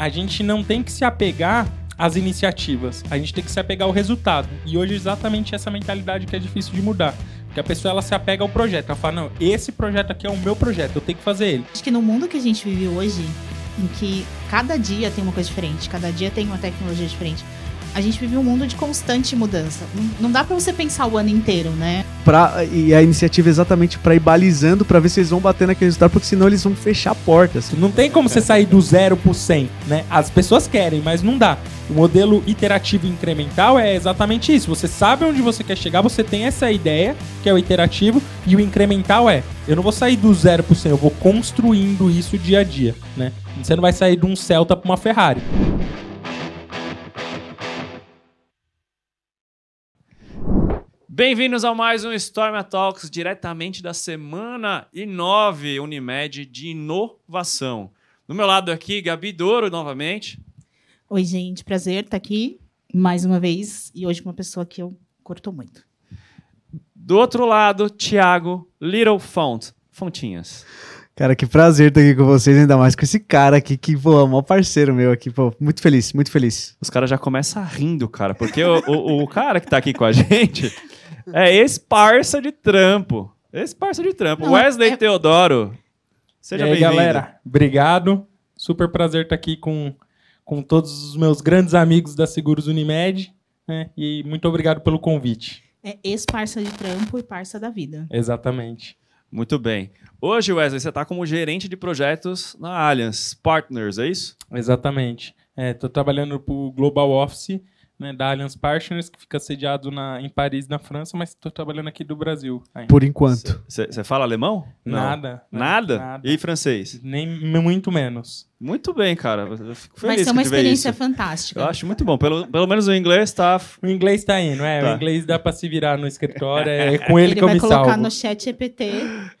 a gente não tem que se apegar às iniciativas, a gente tem que se apegar ao resultado. E hoje é exatamente essa mentalidade que é difícil de mudar. Porque a pessoa ela se apega ao projeto, ela fala, não, esse projeto aqui é o meu projeto, eu tenho que fazer ele. Acho que no mundo que a gente vive hoje, em que cada dia tem uma coisa diferente, cada dia tem uma tecnologia diferente, a gente vive um mundo de constante mudança. Não dá para você pensar o ano inteiro, né? Pra, e a iniciativa é exatamente para ir balizando, para ver se eles vão bater naquele resultado, porque senão eles vão fechar portas. Não tem como você sair do 0%, né? As pessoas querem, mas não dá. O modelo iterativo incremental é exatamente isso. Você sabe onde você quer chegar, você tem essa ideia, que é o iterativo, e o incremental é: eu não vou sair do 0%, eu vou construindo isso dia a dia, né? Você não vai sair de um Celta para uma Ferrari. Bem-vindos a mais um Storm Talks, diretamente da semana e 9 Unimed de inovação. Do meu lado aqui, Gabi Douro, novamente. Oi, gente, prazer estar aqui mais uma vez e hoje com uma pessoa que eu curto muito. Do outro lado, Thiago Little Font, Fontinhas. Cara, que prazer estar aqui com vocês, ainda mais com esse cara aqui, que, pô, é o maior parceiro meu aqui, pô. Muito feliz, muito feliz. Os caras já começam rindo, cara, porque o, o, o cara que tá aqui com a gente é ex-parça de trampo. Ex-parça de trampo. Não, Wesley é- Teodoro. Seja e aí, bem-vindo. galera, obrigado. Super prazer estar aqui com, com todos os meus grandes amigos da Seguros Unimed. Né? E muito obrigado pelo convite. É ex-parça de trampo e parça da vida. Exatamente. Muito bem. Hoje, Wesley, você está como gerente de projetos na Allianz Partners, é isso? Exatamente. Estou trabalhando para o Global Office né, da Allianz Partners, que fica sediado na, em Paris, na França, mas estou trabalhando aqui do Brasil. ainda. Por enquanto. Você fala alemão? Não. Nada. né, Nada? Nada. E francês? Nem muito menos. Muito bem, cara. Eu fico Vai feliz ser uma experiência isso. fantástica. Eu acho muito bom. Pelo, pelo menos o inglês tá. O inglês tá indo, é. Tá. O inglês dá para se virar no escritório, é com ele, Ele que eu vai me colocar salvo. no chat EPT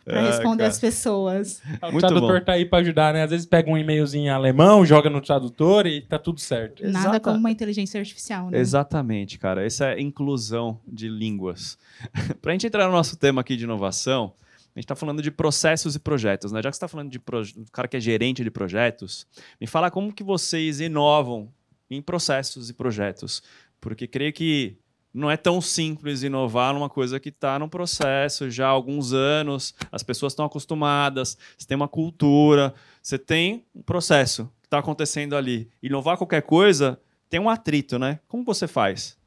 para Ah, responder cara. as pessoas. O Muito tradutor bom. tá aí para ajudar, né? Às vezes pega um e-mailzinho em alemão, joga no tradutor e tá tudo certo. Nada Exata- como uma inteligência artificial, né? Exatamente, cara. Essa é inclusão de línguas. Para a gente entrar no nosso tema aqui de inovação, gente está falando de processos e projetos, né? Já que você está falando de proje- cara que é gerente de projetos, me fala como que vocês inovam em processos e projetos. Porque creio que não é tão simples inovar numa coisa que está num processo já há alguns anos, as pessoas estão acostumadas, você tem uma cultura, você tem um processo que está acontecendo ali. Inovar qualquer coisa tem um atrito, né? Como você faz?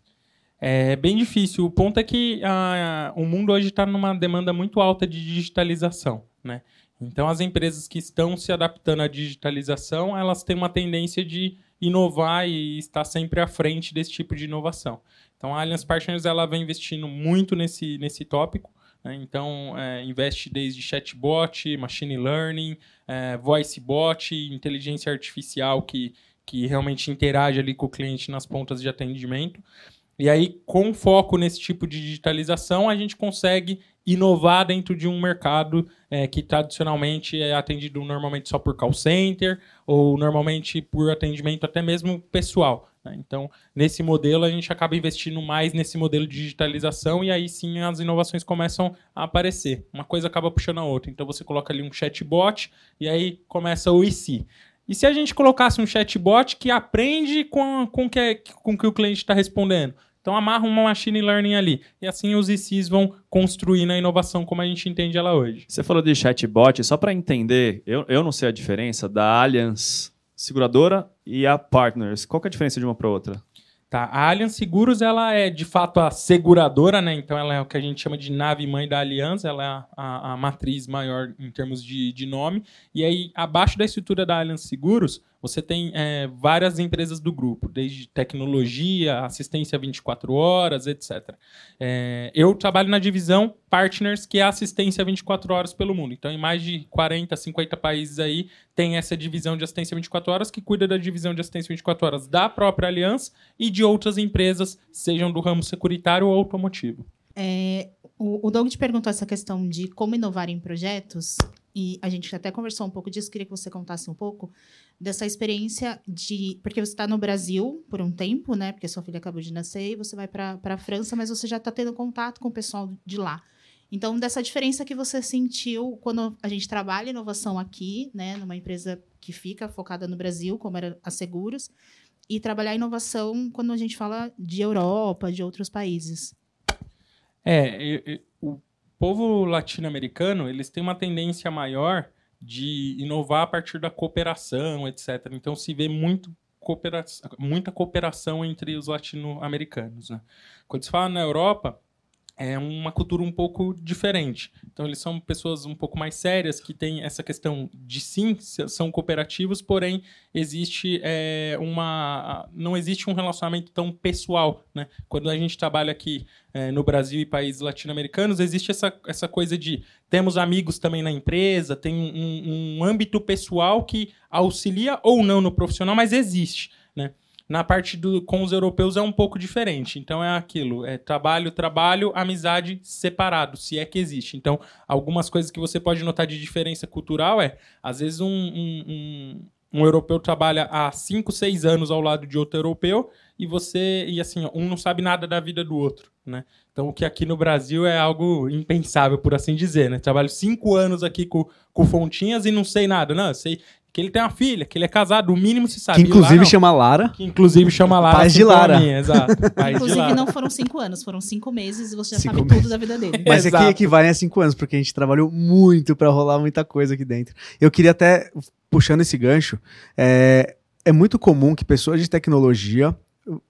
É bem difícil. O ponto é que ah, o mundo hoje está numa demanda muito alta de digitalização, né? Então, as empresas que estão se adaptando à digitalização, elas têm uma tendência de inovar e estar sempre à frente desse tipo de inovação. Então, a Allianz Partners ela vem investindo muito nesse, nesse tópico. né? Então, é, investe desde chatbot, machine learning, é, voice bot, inteligência artificial que, que realmente interage ali com o cliente nas pontas de atendimento. E aí, com foco nesse tipo de digitalização, a gente consegue inovar dentro de um mercado é, que tradicionalmente é atendido normalmente só por call center ou normalmente por atendimento até mesmo pessoal. né? Então, nesse modelo, a gente acaba investindo mais nesse modelo de digitalização e aí sim as inovações começam a aparecer. Uma coisa acaba puxando a outra. Então, você coloca ali um chatbot e aí começa o se. E se a gente colocasse um chatbot que aprende com, com, que, com que o cliente está respondendo? Então amarra uma machine learning ali. E assim os ICs vão construir na inovação como a gente entende ela hoje. Você falou de chatbot, só para entender, eu, eu não sei a diferença da Allianz Seguradora e a Partners. Qual é a diferença de uma para outra? Tá? A Allianz Seguros ela é de fato a seguradora, né? Então ela é o que a gente chama de nave mãe da Aliança, ela é a, a- a matriz maior em termos de, de nome. E aí, abaixo da estrutura da Allianz Seguros, você tem é, várias empresas do grupo, desde tecnologia, assistência 24 horas, etc. É, eu trabalho na divisão Partners, que é assistência 24 horas pelo mundo. Então, em mais de 40, 50 países aí, tem essa divisão de assistência 24 horas que cuida da divisão de assistência 24 horas da própria Aliança e de outras empresas, sejam do ramo securitário ou automotivo. É, o, Doug te perguntou essa questão de como inovar em projetos, e a gente até conversou um pouco disso, queria que você contasse um pouco dessa experiência de. Porque você está no Brasil por um tempo, né? Porque sua filha acabou de nascer e você vai para a França, mas você já está tendo contato com o pessoal de lá. Então, dessa diferença que você sentiu quando a gente trabalha inovação aqui, né, numa empresa que fica focada no Brasil, como era a Seguros, e trabalhar inovação quando a gente fala de Europa, de outros países. É, e- e- o povo latino-americano, eles têm uma tendência maior de inovar a partir da cooperação, etc. Então se vê muito coopera muita cooperação entre os latino-americanos. Né? Quando se fala na Europa, é uma cultura um pouco diferente. Então eles são pessoas um pouco mais sérias que têm essa questão de sim são cooperativos, porém existe é, uma não existe um relacionamento tão pessoal, né? Quando a gente trabalha aqui é, no Brasil e países latino-americanos existe essa, essa coisa de temos amigos também na empresa, tem um, um âmbito pessoal que auxilia ou não no profissional, mas existe, né? Na parte do com os europeus é um pouco diferente. Então é aquilo, é trabalho, trabalho, amizade separado, se é que existe. Então, algumas coisas que você pode notar de diferença cultural é, às vezes um, um, um, um europeu trabalha há 5, 6 anos ao lado de outro europeu e você e assim, um não sabe nada da vida do outro, né? Então, o que aqui no Brasil é algo impensável, por assim dizer, né? Trabalho cinco anos aqui com, com Fontinhas e não sei nada. Não, sei que ele tem uma filha, que ele é casado, o mínimo se sabe. Que lá inclusive não. chama Lara. Que inclusive chama Lara. De assim a Lara. minha, exato. De Inclusive, Lara. não foram cinco anos, foram cinco meses e você já Cinco sabe meses. tudo da vida dele. Mas Exato. aqui equivalem a cinco anos, porque a gente trabalhou muito pra rolar muita coisa aqui dentro. Eu queria até, puxando esse gancho, é, é muito comum que pessoas de tecnologia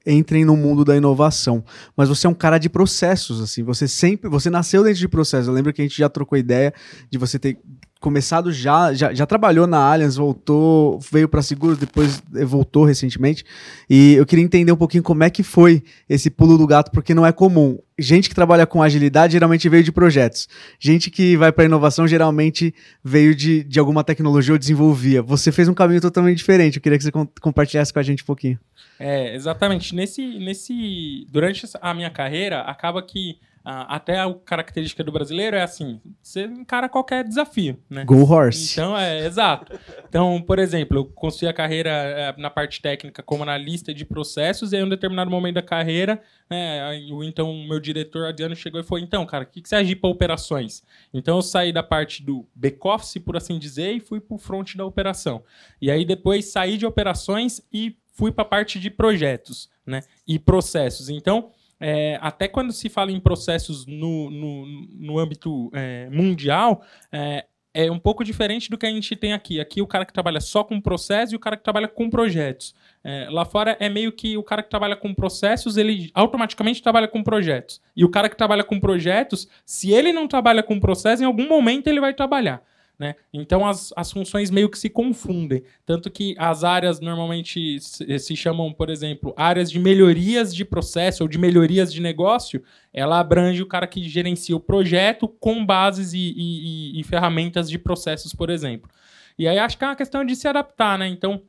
entrem no mundo da inovação, mas você é um cara de processos, assim, você sempre, você nasceu dentro de processos, eu lembro que a gente já trocou ideia de você ter começado já, já, já trabalhou na Allianz, voltou, veio para seguros, depois eh, voltou recentemente, e eu queria entender um pouquinho como é que foi esse pulo do gato, porque não é comum. Gente que trabalha com agilidade geralmente veio de projetos. Gente que vai para inovação geralmente veio de, de alguma tecnologia ou desenvolvia. Você fez um caminho totalmente diferente. Eu queria que você com- compartilhasse com a gente um pouquinho. É, exatamente. Nesse, nesse, durante a minha carreira, acaba que até a característica do brasileiro é assim: você encara qualquer desafio, né? Go Horse. Então, é, exato. Então, por exemplo, eu construí a carreira eh, na parte técnica como analista de processos, e aí, em um determinado momento da carreira, né, o então meu diretor Adriano chegou e falou: então, cara, o que, que você agir para operações? Então, eu saí da parte do back-office, por assim dizer, e fui para o front da operação. E aí, depois, saí de operações e fui para a parte de projetos né, e processos. Então, é, até quando se fala em processos no, no, no âmbito é, mundial, é, é um pouco diferente do que a gente tem aqui. Aqui o cara que trabalha só com processo e o cara que trabalha com projetos. É, lá fora é meio que o cara que trabalha com processos, ele automaticamente trabalha com projetos. E o cara que trabalha com projetos, se ele não trabalha com processo, em algum momento ele vai trabalhar. Né? Então as, as funções meio que se confundem. Tanto que as áreas normalmente se, se chamam, por exemplo, áreas de melhorias de processo ou de melhorias de negócio. Ela abrange o cara que gerencia o projeto com bases e, e- e- ferramentas de processos, por exemplo. E aí acho que é uma questão de se adaptar, né? Então,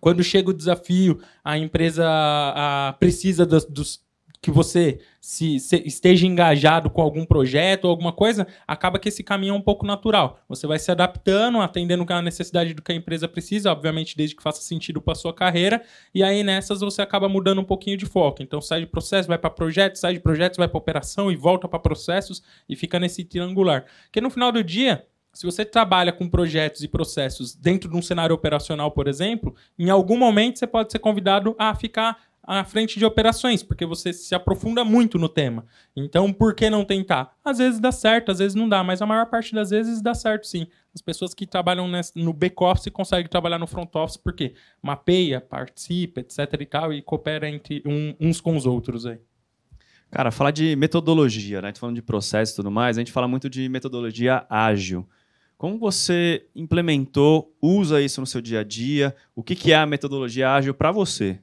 quando chega o desafio, a empresa a, precisa dos, dos- que você se, se- esteja engajado com algum projeto ou alguma coisa, acaba que esse caminho é um pouco natural. Você vai se adaptando, atendendo a necessidade do que a empresa precisa, obviamente desde que faça sentido para sua carreira, e aí nessas você acaba mudando um pouquinho de foco. Então sai de processo, vai para projetos, sai de projetos, vai para operação e volta para processos e fica nesse triangular. Porque no final do dia, se você trabalha com projetos e processos dentro de um cenário operacional, por exemplo, em algum momento você pode ser convidado a ficar à frente de operações, porque você se aprofunda muito no tema. Então, por que não tentar? Às vezes dá certo, às vezes não dá, mas a maior parte das vezes dá certo sim. As pessoas que trabalham no back-office conseguem trabalhar no front-office porque mapeia, participa, etc e tal, e coopera entre um- uns com os outros aí. Cara, falar de metodologia, né? Falando de processo e tudo mais, a gente fala muito de metodologia ágil. Como você implementou, usa isso no seu dia a dia? O que é a metodologia ágil para você?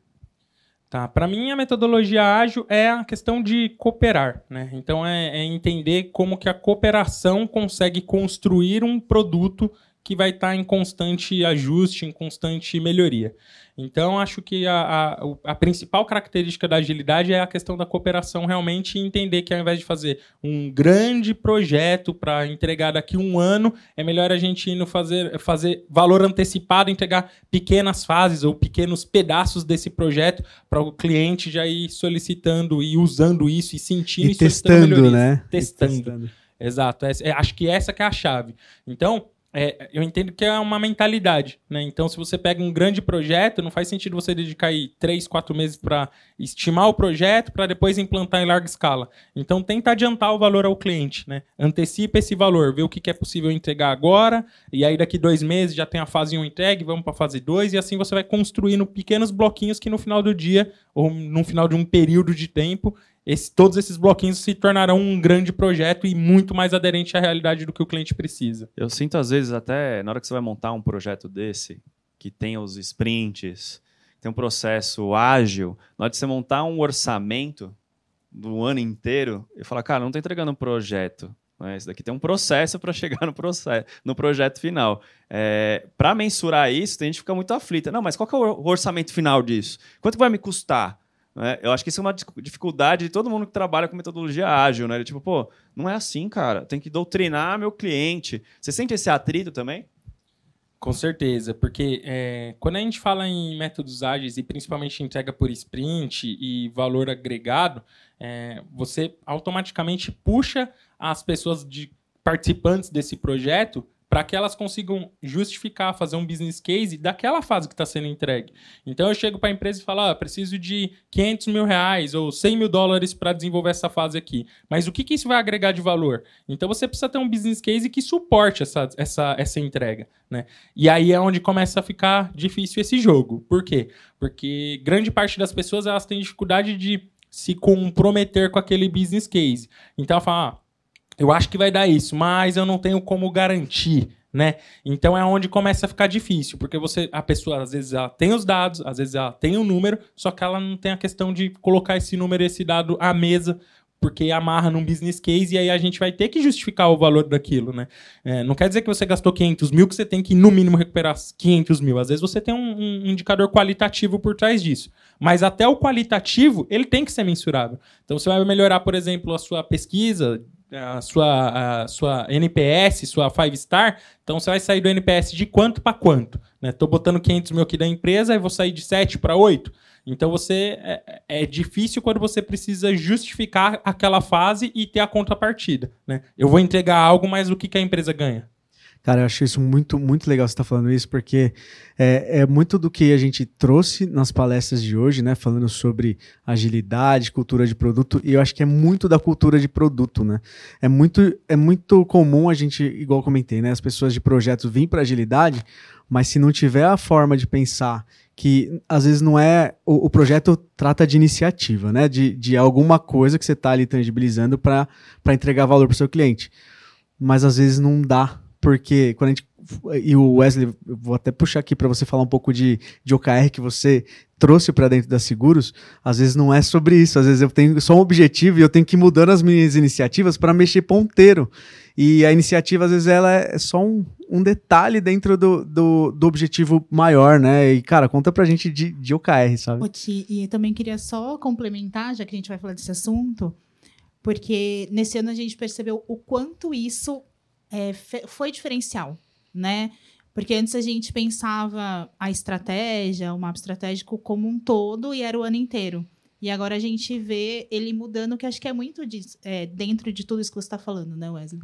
Tá, para mim a metodologia ágil é a questão de cooperar, né? Então é, é entender como que a cooperação consegue construir um produto que vai estar em constante ajuste, em constante melhoria. Então acho que a, a, a principal característica da agilidade é a questão da cooperação realmente e entender que ao invés de fazer um grande projeto para entregar daqui um ano, é melhor a gente indo fazer, fazer valor antecipado, entregar pequenas fases ou pequenos pedaços desse projeto para o cliente já ir solicitando e usando isso e sentindo E solicitando testando, melhorias. né? Testando. E testando. Exato. Essa- é, acho que essa que é a chave. Então, é, eu entendo que é uma mentalidade, né? Então, se você pega um grande projeto, não faz sentido você dedicar aí três, quatro meses para estimar o projeto para depois implantar em larga escala. Então, tenta adiantar o valor ao cliente, né? Antecipa esse valor, vê o que é possível entregar agora, e aí daqui dois meses já tem a fase 1 entregue, vamos para a fase 2, e assim você vai construindo pequenos bloquinhos que no final do dia, ou no final de um período de tempo, esse, todos esses bloquinhos se tornarão um grande projeto e muito mais aderente à realidade do que o cliente precisa. Eu sinto, às vezes, até na hora que você vai montar um projeto desse, que tem os sprints, tem um processo ágil, na hora de você montar um orçamento do ano inteiro, e falar, cara, não estou entregando um projeto. Né? Isso daqui tem um processo para chegar no, processo, no projeto final. É, para mensurar isso, tem gente que fica muito aflita. Não, mas qual é o orçamento final disso? Quanto vai me custar? Né? Eu acho que isso é uma dificuldade de todo mundo que trabalha com metodologia ágil, né? Ele, tipo, pô, não é assim, cara. Tem que doutrinar meu cliente. Você sente esse atrito também? Com certeza, porque é, quando a gente fala em métodos ágeis e principalmente entrega por sprint e valor agregado, é, você automaticamente puxa as pessoas de participantes desse projeto para que elas consigam justificar, fazer um business case daquela fase que está sendo entregue. Então eu chego para a empresa e falo, ah, preciso de 500 mil reais ou 100 mil dólares para desenvolver essa fase aqui. Mas o que, que isso vai agregar de valor? Então você precisa ter um business case que suporte essa, essa, essa entrega. Né? E aí é onde começa a ficar difícil esse jogo. Por quê? Porque grande parte das pessoas elas têm dificuldade de se comprometer com aquele business case. Então ela fala, ah, eu acho que vai dar isso, mas eu não tenho como garantir, né? Então é onde começa a ficar difícil, porque você, a pessoa às vezes ela tem os dados, às vezes ela tem o um número, só que ela não tem a questão de colocar esse número, esse dado à mesa porque amarra num business case e aí a gente vai ter que justificar o valor daquilo, né? É, não quer dizer que você gastou 500 mil que você tem que, no mínimo, recuperar 500 mil. Às vezes você tem um, um indicador qualitativo por trás disso. Mas até o qualitativo, ele tem que ser mensurável. Então você vai melhorar, por exemplo, a sua pesquisa a sua, a sua NPS, sua 5 star, então você vai sair do NPS de quanto para quanto? Estou né? botando 500 mil aqui da empresa e vou sair de 7 para 8. Então você é, é, difícil quando você precisa justificar aquela fase e ter a contrapartida. Né? Eu vou entregar algo, mas o que, que a empresa ganha? Cara, eu acho isso muito, muito legal você estar tá falando isso, porque é, é, muito do que a gente trouxe nas palestras de hoje, né? Falando sobre agilidade, cultura de produto, e eu acho que é muito da cultura de produto, né? É muito, é muito comum a gente, igual comentei, né? As pessoas de projetos vêm para agilidade, mas se não tiver a forma de pensar que às vezes não é. O, o projeto trata de iniciativa, né? De, de alguma coisa que você está ali tangibilizando para entregar valor para o seu cliente. Mas às vezes não dá porque quando a gente. E o Wesley, vou até puxar aqui para você falar um pouco de, de OKR que você trouxe para dentro da Seguros. Às vezes não é sobre isso, às vezes eu tenho só um objetivo e eu tenho que ir mudando as minhas iniciativas para mexer ponteiro. E a iniciativa, às vezes, ela é só um, um detalhe dentro do, do, do, objetivo maior, né? E, cara, conta pra gente de, de OKR, sabe? Ti, e também queria só complementar, já que a gente vai falar desse assunto, porque nesse ano a gente percebeu o quanto isso é, foi diferencial, né? Porque antes a gente pensava a estratégia, o mapa estratégico como um todo e era o ano inteiro. E agora a gente vê ele mudando, que acho que é muito de, é, dentro de tudo isso que você está falando, né, Wesley?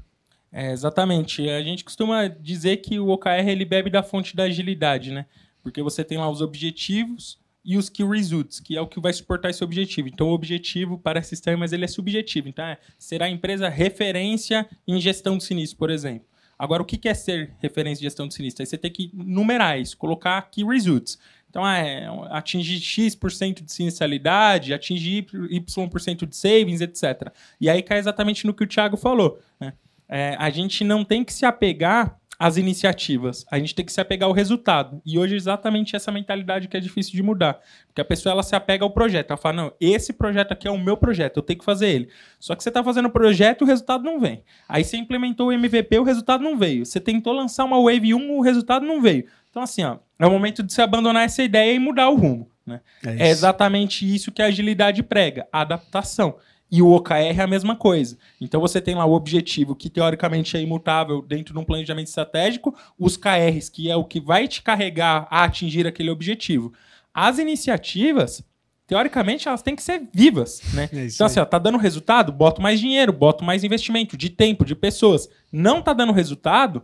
É, exatamente. A gente costuma dizer que o OKR ele bebe da fonte da agilidade, né? Porque você tem lá os objetivos e os key results, que é o que vai suportar esse objetivo. Então, o objetivo parece estranho, mas ele é subjetivo. Então, é, será a empresa referência em gestão de sinistro, por exemplo. Agora, o que é ser referência em gestão de sinistro? Aí você tem que numerar isso, colocar key results. Então, é atingir X% de sinistralidade, atingir Y% de savings, etc. E aí cai exatamente no que o Thiago falou. Né? É, a gente não tem que se apegar as iniciativas. A gente tem que se apegar ao resultado. E hoje é exatamente essa mentalidade que é difícil de mudar. Porque a pessoa ela se apega ao projeto. Ela fala, não, esse projeto aqui é o meu projeto, eu tenho que fazer ele. Só que você está fazendo o projeto e o resultado não vem. Aí você implementou o MVP, o resultado não veio. Você tentou lançar uma Wave 1, o resultado não veio. Então, assim, ó, é o momento de você abandonar essa ideia e mudar o rumo. Né? É, é exatamente isso que a agilidade prega, a adaptação. E o OKR é a mesma coisa. Então você tem lá o objetivo, que teoricamente é imutável dentro de um planejamento estratégico, os KRs, que é o que vai te carregar a atingir aquele objetivo. As iniciativas, teoricamente, elas têm que ser vivas, né? É então, assim, ó, tá dando resultado, boto mais dinheiro, boto mais investimento de tempo, de pessoas. Não tá dando resultado,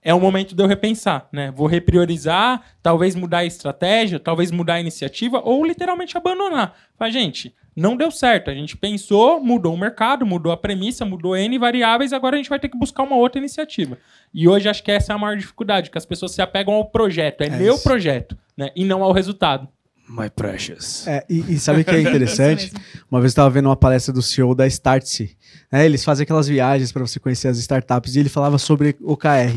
é o momento de eu repensar, né? Vou repriorizar, talvez mudar a estratégia, talvez mudar a iniciativa ou literalmente abandonar. Mas, gente, não deu certo. A gente pensou, mudou o mercado, mudou a premissa, mudou N variáveis, agora a gente vai ter que buscar uma outra iniciativa. E hoje acho que essa é a maior dificuldade, que as pessoas se apegam ao projeto, é, É meu isso. projeto, né? E não ao resultado. My precious. É, e, e sabe o que é interessante? Uma vez eu estava vendo uma palestra do CEO da Startse. né? Eles fazem aquelas viagens para você conhecer as startups e ele falava sobre OKR.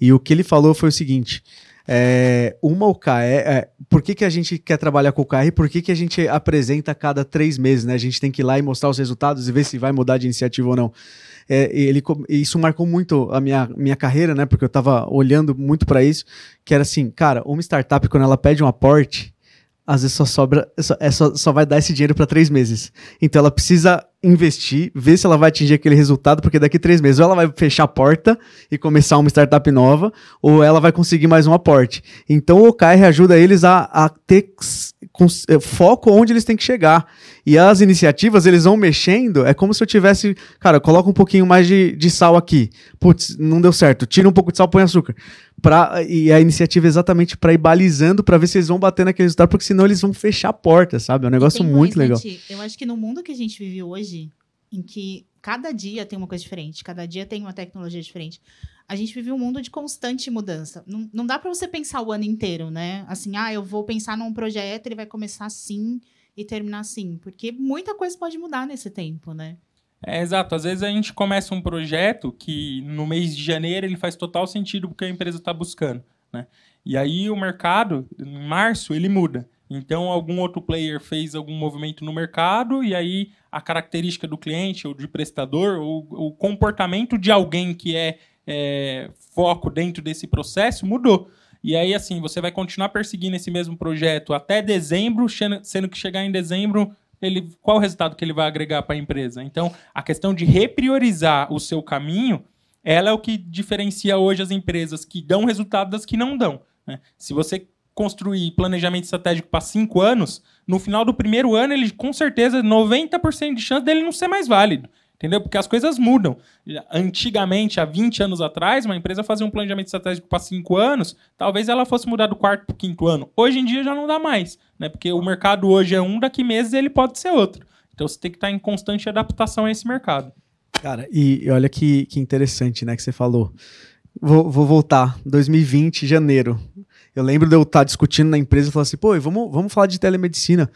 E o que ele falou foi o seguinte: é, uma OKR. é, por que, que a gente quer trabalhar com OKR? Por que, que a gente apresenta cada três meses? Né? A gente tem que ir lá e mostrar os resultados e ver se vai mudar de iniciativa ou não. É, ele, isso marcou muito a minha, minha carreira, né? Porque eu estava olhando muito para isso. Que era assim, cara, uma startup, quando ela pede um aporte, às vezes só sobra, só, é só, só vai dar esse dinheiro para três meses. Então ela precisa investir, ver se ela vai atingir aquele resultado, porque daqui três meses ou ela vai fechar a porta e começar uma startup nova, ou ela vai conseguir mais um aporte. Então o OKR ajuda eles a, a ter foco onde eles têm que chegar. E as iniciativas, eles vão mexendo, é como se eu tivesse, cara, coloca um pouquinho mais de, de sal aqui. Putz, não deu certo. Tira um pouco de sal, põe açúcar. Pra, e a iniciativa é exatamente para ir balizando, para ver se eles vão bater naquele resultado, porque senão eles vão fechar a porta, sabe? É um negócio muito mais, legal. né, Ti? Eu acho que no mundo que a gente vive hoje, em que cada dia tem uma coisa diferente, cada dia tem uma tecnologia diferente, a gente vive um mundo de constante mudança. Não, não dá para você pensar o ano inteiro, né? Assim, ah, eu vou pensar num projeto, ele vai começar assim e terminar assim, porque muita coisa pode mudar nesse tempo, né? É, exato. Às vezes a gente começa um projeto que no mês de janeiro ele faz total sentido porque a empresa está buscando, né? E aí o mercado, em março, ele muda. Então algum outro player fez algum movimento no mercado e aí a característica do cliente ou de prestador ou o comportamento de alguém que é, é, foco dentro desse processo mudou. E aí, assim, você vai continuar perseguindo esse mesmo projeto até dezembro, sendo que chegar em dezembro, ele, qual o resultado que ele vai agregar para a empresa? Então, a questão de repriorizar o seu caminho, ela é o que diferencia hoje as empresas que dão resultado das que não dão. né? Se você construir planejamento estratégico para cinco anos, no final do primeiro ano, ele com certeza 90% de chance dele não ser mais válido. Entendeu? Porque as coisas mudam. Antigamente, há 20 anos atrás, uma empresa fazia um planejamento estratégico para 5 anos, talvez ela fosse mudar do quarto para o quinto ano. Hoje em dia já não dá mais, né? Porque o mercado hoje é um, daqui meses ele pode ser outro. Então você tem que estar em constante adaptação a esse mercado. Cara, e, olha que, que interessante, né, que você falou. Vou, vou voltar, 2020, janeiro. Eu lembro de eu estar discutindo na empresa e falar assim, pô, vamos, vamos falar de telemedicina.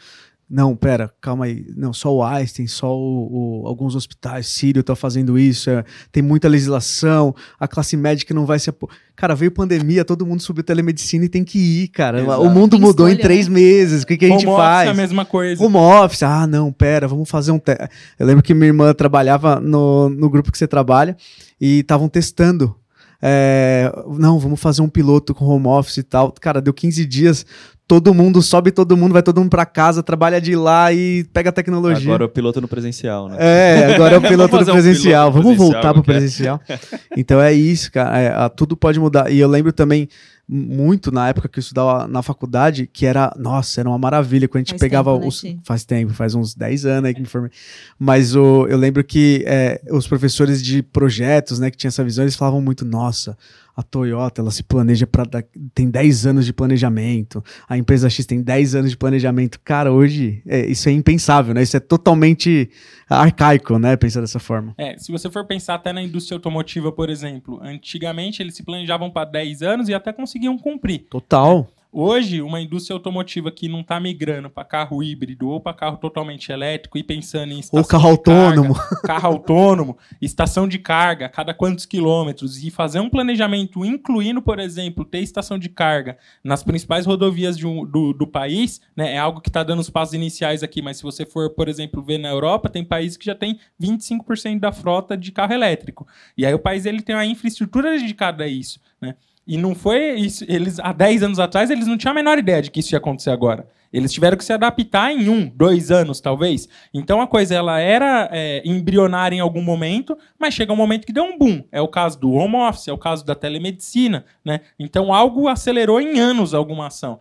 Não, pera, calma aí. Não, só o Einstein, só o, o- alguns hospitais, Sírio está fazendo isso, é, tem muita legislação, a classe médica não vai se apo... Cara, veio pandemia, todo mundo subiu telemedicina e tem que ir, cara. Exato. O mundo Tem mudou em escolha, três né? meses, o que, que a gente Home office faz? é a mesma coisa. Home office, ah, não, pera, vamos fazer um teste. Eu lembro que minha irmã trabalhava no, no grupo que você trabalha e estavam testando. É, não, vamos fazer um piloto com home office e tal. Cara, deu 15 dias, todo mundo sobe, todo mundo, vai todo mundo pra casa, trabalha de lá e pega a tecnologia. Agora é o piloto no presencial, né? É, agora é o piloto do fazer um presencial. piloto Vamos presencial, voltar pro presencial. Então é isso, cara. É, a- tudo pode mudar. E eu lembro também muito na época que eu estudava na faculdade, que era, nossa, era uma maravilha quando a gente Faz pegava tempo, né, os. Ti? Faz tempo, faz uns 10 anos aí que me formei. Mas o, eu lembro que é, os professores de projetos, né, que tinham essa visão, eles falavam muito, nossa. A Toyota, ela se planeja para tem 10 anos de planejamento. A empresa X tem 10 anos de planejamento. Cara, hoje é, isso é impensável, né? Isso é totalmente arcaico, né? Pensar dessa forma. É, se você for pensar até na indústria automotiva, por exemplo, antigamente eles se planejavam para 10 anos e até conseguiam cumprir. Total. Hoje, uma indústria automotiva que não está migrando para carro híbrido ou para carro totalmente elétrico e pensando em estação Ou carro de carga, autônomo. carro autônomo, estação de carga, a cada quantos quilômetros, e fazer um planejamento incluindo, por exemplo, ter estação de carga nas principais rodovias um- do, do país, né, é algo que está dando os passos iniciais aqui, mas se você for, por exemplo, ver na Europa, tem países que já tem 25% da frota de carro elétrico. E aí o país ele tem uma infraestrutura dedicada a isso, né? E não foi isso. Eles, há 10 anos atrás, eles não tinham a menor ideia de que isso ia acontecer agora. Eles tiveram que se adaptar em um, dois anos, talvez. Então a coisa ela era é, embrionária em algum momento, mas chega um momento que deu um boom. É o caso do home office, é o caso da telemedicina, né? Então algo acelerou em anos alguma ação.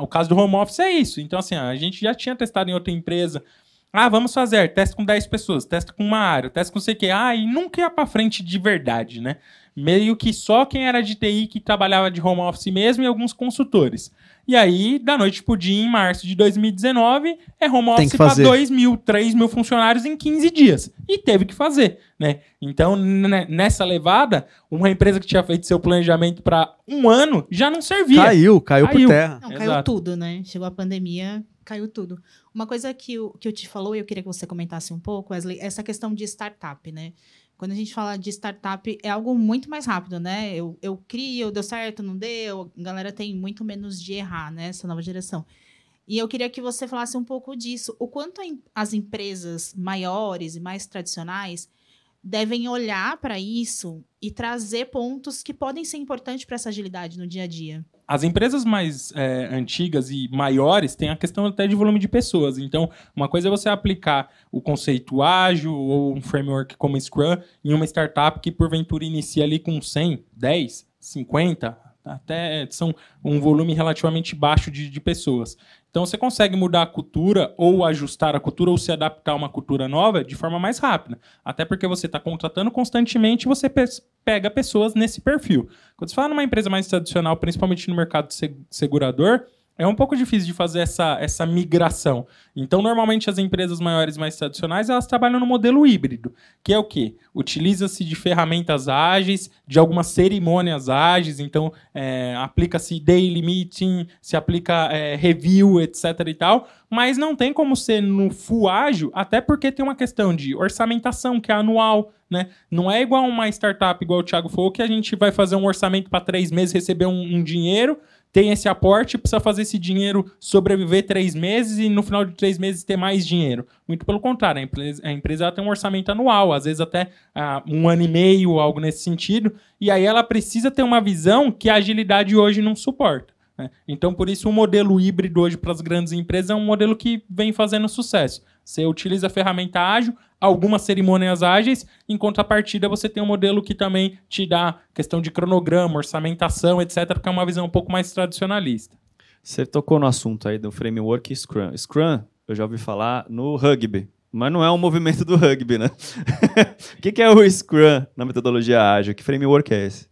O caso do home office é isso. Então, assim, a gente já tinha testado em outra empresa. Ah, vamos fazer, teste com 10 pessoas, testa com uma área, testa com sei o quê. Ah, e nunca ia pra frente de verdade, né? Meio que só quem era de TI que trabalhava de home office mesmo e alguns consultores. E aí, da noite pro dia, em março de 2019, é home Tem office para fazer. 2 mil, 3 mil funcionários em 15 dias. E teve que fazer, né? Então, né, nessa levada, uma empresa que tinha feito seu planejamento para um ano já não servia. Caiu, caiu, por Caiu. terra. Não, caiu Exato. tudo, né? Chegou a pandemia, caiu tudo. Uma coisa que o, que eu te falou e eu queria que você comentasse um pouco, Wesley, essa questão de startup, né? Quando a gente fala de startup, é algo muito mais rápido, né? Eu, eu crio, deu certo, não deu, a galera tem muito menos de errar, né? Essa nova geração. E eu queria que você falasse um pouco disso. O quanto as empresas maiores e mais tradicionais devem olhar para isso e trazer pontos que podem ser importantes para essa agilidade no dia a dia. As empresas mais é, antigas e maiores têm a questão até de volume de pessoas. Então, uma coisa é você aplicar o conceito ágil ou um framework como Scrum em uma startup que, porventura, inicia ali com 100, 10, 50, até são um volume relativamente baixo de, de pessoas. Então, você consegue mudar a cultura ou ajustar a cultura ou se adaptar a uma cultura nova de forma mais rápida. Até porque você está contratando constantemente e você pe- pega pessoas nesse perfil. Quando você fala numa empresa mais tradicional, principalmente no mercado segurador, é um pouco difícil de fazer essa, essa migração. Então, normalmente, as empresas maiores mais tradicionais, elas trabalham no modelo híbrido, que é o quê? Utiliza-se de ferramentas ágeis, de algumas cerimônias ágeis, então, é, aplica-se daily meeting, se aplica é, review, etc e tal, mas não tem como ser no full ágil, até porque tem uma questão de orçamentação, que é anual, né? Não é igual uma startup, igual o Thiago falou, que a gente vai fazer um orçamento para três meses, receber um, um dinheiro, tem esse aporte, precisa fazer esse dinheiro sobreviver três meses e no final de três meses ter mais dinheiro. Muito pelo contrário, a empresa, a empresa tem um orçamento anual, às vezes até ah, um ano e meio, algo nesse sentido, e aí ela precisa ter uma visão que a agilidade hoje não suporta. Né? Então, por isso, o modelo híbrido hoje para as grandes empresas é um modelo que vem fazendo sucesso. Você utiliza a ferramenta ágil, algumas cerimônias ágeis, em contrapartida você tem um modelo que também te dá questão de cronograma, orçamentação, etc., que é uma visão um pouco mais tradicionalista. Você tocou no assunto aí do framework Scrum. Scrum, eu já ouvi falar no rugby, mas não é um movimento do rugby, né? o que é o Scrum na metodologia ágil? Que framework é esse?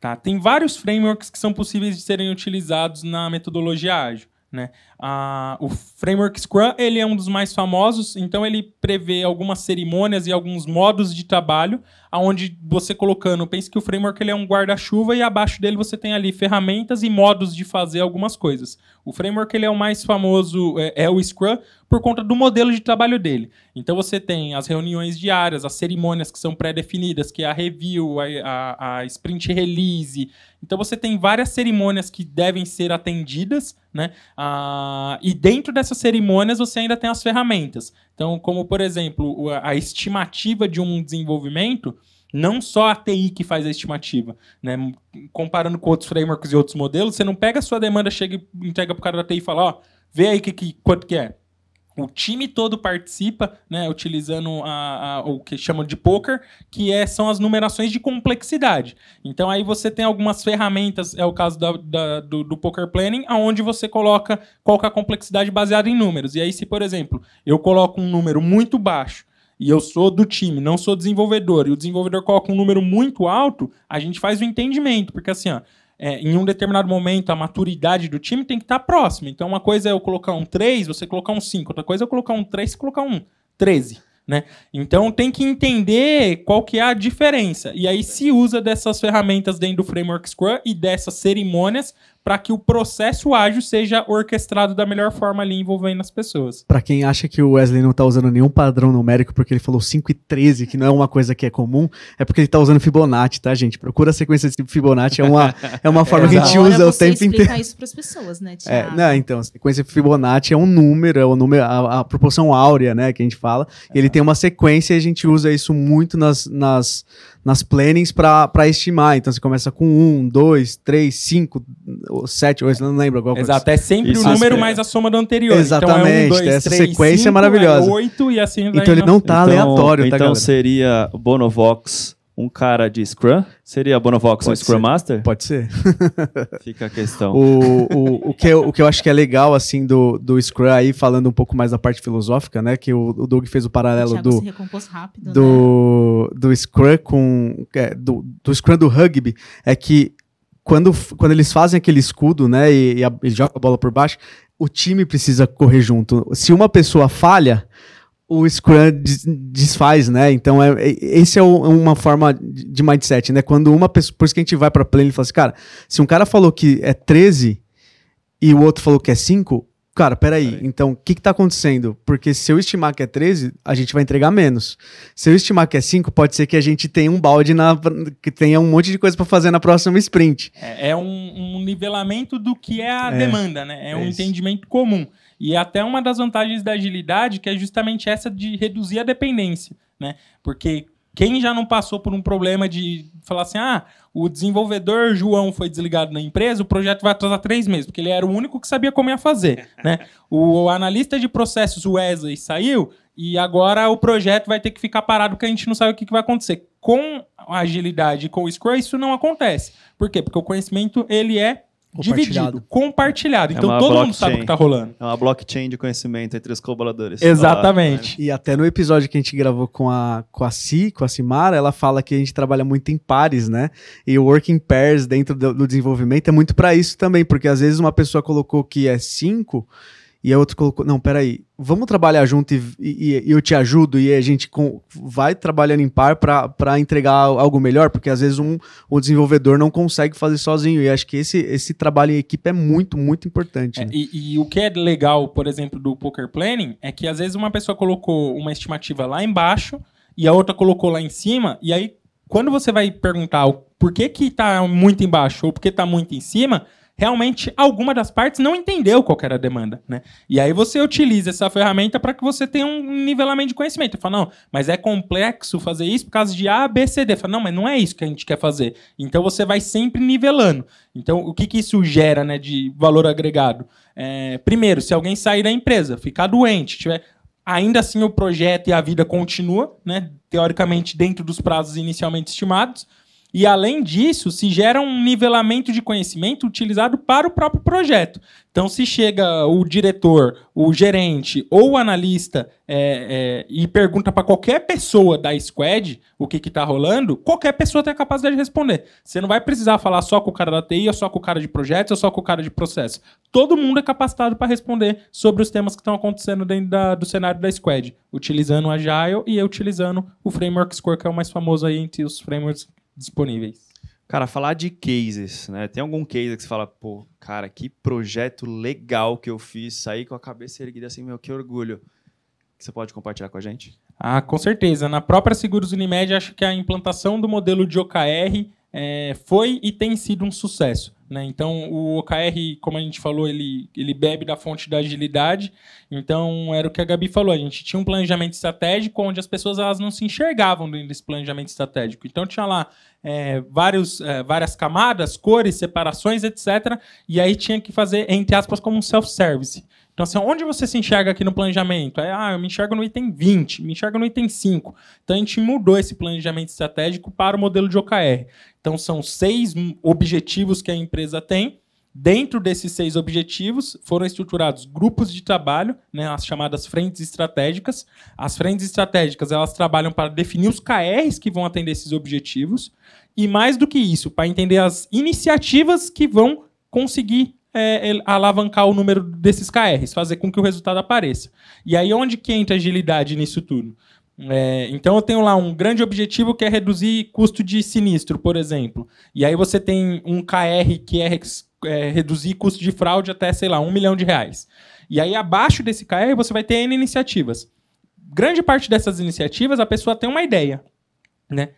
Tá? Tem vários frameworks que são possíveis de serem utilizados na metodologia ágil. Né? Ah, o framework Scrum ele é um dos mais famosos, então ele prevê algumas cerimônias e alguns modos de trabalho, aonde você colocando, pense que o framework ele é um guarda-chuva e abaixo dele você tem ali ferramentas e modos de fazer algumas coisas. O framework ele é o mais famoso, é, é o Scrum, por conta do modelo de trabalho dele. Então você tem as reuniões diárias, as cerimônias que são pré-definidas, que é a review, a, a, a sprint release. Então você tem várias cerimônias que devem ser atendidas, né? Ah, e dentro dessas cerimônias você ainda tem as ferramentas. Então, como por exemplo, o- a estimativa de um desenvolvimento, não só a TI que faz a estimativa, né? Comparando com outros frameworks e outros modelos, você não pega a sua demanda, chega e entrega pro cara da TI e fala, ó, vê aí que, que, quanto que é. O time todo participa, né, utilizando a, a- o que chamam de poker, que é, são as numerações de complexidade. Então aí você tem algumas ferramentas, é o caso da- da- do, do poker planning, aonde você coloca qual que é a complexidade baseada em números. E aí se, por exemplo, eu coloco um número muito baixo e eu sou do time, não sou desenvolvedor, e o desenvolvedor coloca um número muito alto, a gente faz o entendimento, porque assim, ó, é, em um determinado momento a maturidade do time tem que estar próxima. Então, uma coisa é eu colocar um 3, você colocar um 5. Outra coisa é eu colocar um 3 e colocar um 13. Né? Então tem que entender qual que é a diferença. E aí se usa dessas ferramentas dentro do framework Scrum e dessas cerimônias para que o processo ágil seja orquestrado da melhor forma ali envolvendo as pessoas. Pra quem acha que o Wesley não tá usando nenhum padrão numérico porque ele falou 5 e 13, que não é uma coisa que é comum, é porque ele tá usando Fibonacci, tá, gente? Procura a sequência de Fibonacci, é uma, é uma forma que a gente usa o tempo explicar inteiro. isso para as pessoas, né, É, não, então, a sequência Fibonacci é um número, é o número, a, a proporção áurea, né, que a gente fala. E ele tem uma sequência e a gente usa isso muito nas, nas, nas plannings para estimar. Então você começa com 1, 2, 3, 5, 7, 8, não lembro agora. Exato, é sempre Isso, o número é- mais a soma do anterior. Exatamente, então é um, dois, essa três, sequência é cinco, maravilhosa. É 8 e assim vai Então ele não tá aleatório, tá, então galera? seria o Bonovox um cara de Scrum? Seria a Bonovox um Scrum ser. Master? Pode ser. Fica a questão. O, o, o, que eu, o que eu acho que é legal, assim, do, do Scrum aí, falando um pouco mais da parte filosófica, né? Que o, o Doug fez o O paralelo Thiago do, se recompôs rápido, né? do, do Scrum com. é, do, do Scrum do rugby é que quando, quando eles fazem aquele escudo, né, e, e, a, e joga a bola por baixo, o time precisa correr junto. Se uma pessoa falha, o Scrum des- desfaz, né? Então, é, é- esse é o- uma forma de mindset, né? Quando uma pessoa. Por isso que a gente vai pra play e fala assim, cara, se um cara falou que é 13 e o outro falou que é 5, cara, peraí. Peraí. Então, o que que tá acontecendo? Porque se eu estimar que é 13, a gente vai entregar menos. Se eu estimar que é 5, pode ser que a gente tenha um balde na. que tenha um monte de coisa pra fazer na próxima sprint. É, é um, um nivelamento do que é a É, demanda, né? É, é um isso. entendimento comum. E é até uma das vantagens da agilidade, que é justamente essa de reduzir a dependência, né? Porque quem já não passou por um problema de falar assim, ah, o desenvolvedor João foi desligado na empresa, o projeto vai atrasar três meses, porque ele era o único que sabia como ia fazer, né? O analista de processos Wesley saiu e agora o projeto vai ter que ficar parado porque a gente não sabe o que que vai acontecer. Com a agilidade e com o Scrum, isso não acontece. Por quê? Porque o conhecimento, ele é dividido, compartilhado. É Então todo mundo sabe o blockchain. que está rolando. É uma blockchain de conhecimento entre os colaboradores. Exatamente. E até no episódio que a gente gravou com a, com a Si, com a Simara, ela fala que a gente trabalha muito em pares, né? E o working pairs dentro do, do desenvolvimento é muito para isso também, porque às vezes uma pessoa colocou que é 5 e a outra colocou, não, peraí, vamos trabalhar junto e, e- e eu te ajudo e a gente com- vai trabalhando em par para entregar algo melhor, porque às vezes um, o desenvolvedor não consegue fazer sozinho e acho que esse, esse trabalho em equipe é muito, muito importante. É, né? e, e o que é legal, por exemplo, do poker planning é que às vezes uma pessoa colocou uma estimativa lá embaixo e a outra colocou lá em cima, e aí quando você vai perguntar o por que que tá muito embaixo ou por que tá muito em cima, realmente alguma das partes não entendeu qual era a demanda, né? E aí você utiliza essa ferramenta para que você tenha um nivelamento de conhecimento. Fala, não, mas é complexo fazer isso por causa de A, B, C, D. Fala, não, mas não é isso que a gente quer fazer. Então você vai sempre nivelando. Então, o que, que isso gera né, de valor agregado? É, primeiro, se alguém sair da empresa, ficar doente, tiver. Ainda assim, o projeto e a vida continua, né, teoricamente, dentro dos prazos inicialmente estimados. E, além disso, se gera um nivelamento de conhecimento utilizado para o próprio projeto. Então, se chega o diretor, o gerente ou o analista é, é, e pergunta para qualquer pessoa da squad o que está rolando, qualquer pessoa tem a capacidade de responder. Você não vai precisar falar só com o cara da TI, ou só com o cara de projetos, ou só com o cara de processo. Todo mundo é capacitado para responder sobre os temas que estão acontecendo dentro da- do cenário da squad, utilizando o Agile e utilizando o Framework Score, que é o mais famoso aí entre os frameworks disponíveis. Cara, falar de cases, né? Tem algum case que você fala, pô, cara, que projeto legal que eu fiz, saí com a cabeça erguida assim, meu, que orgulho. Que você pode compartilhar com a gente? Ah, com certeza. Na própria Seguros Unimed, acho que a implantação do modelo de OKR é, foi e tem sido um sucesso. Né? Então, o OKR, como a gente falou, ele, ele bebe da fonte da agilidade. Então, era o que a Gabi falou. A gente tinha um planejamento estratégico onde as pessoas elas não se enxergavam dentro desse planejamento estratégico. Então, tinha lá é, vários, é, várias camadas, cores, separações, etc. E aí tinha que fazer, entre aspas, como um self-service. Então, assim, onde você se enxerga aqui no planejamento? É, ah, eu me enxergo no item 20, me enxergo no item 5. Então, a gente mudou esse planejamento estratégico para o modelo de OKR. Então, são seis objetivos que a empresa tem. Dentro desses seis objetivos, foram estruturados grupos de trabalho, né, as chamadas frentes estratégicas. As frentes estratégicas, elas trabalham para definir os KRs que vão atender esses objetivos. E mais do que isso, para entender as iniciativas que vão conseguir é, el- alavancar o número desses KRs, fazer com que o resultado apareça. E aí, onde que entra agilidade nisso tudo? É, então, eu tenho lá um grande objetivo que é reduzir custo de sinistro, por exemplo. E aí você tem um KR que é, é, reduzir custo de fraude até, sei lá, um milhão de reais. E aí, abaixo desse KR, você vai ter N iniciativas. Grande parte dessas iniciativas, a pessoa tem uma ideia. Né?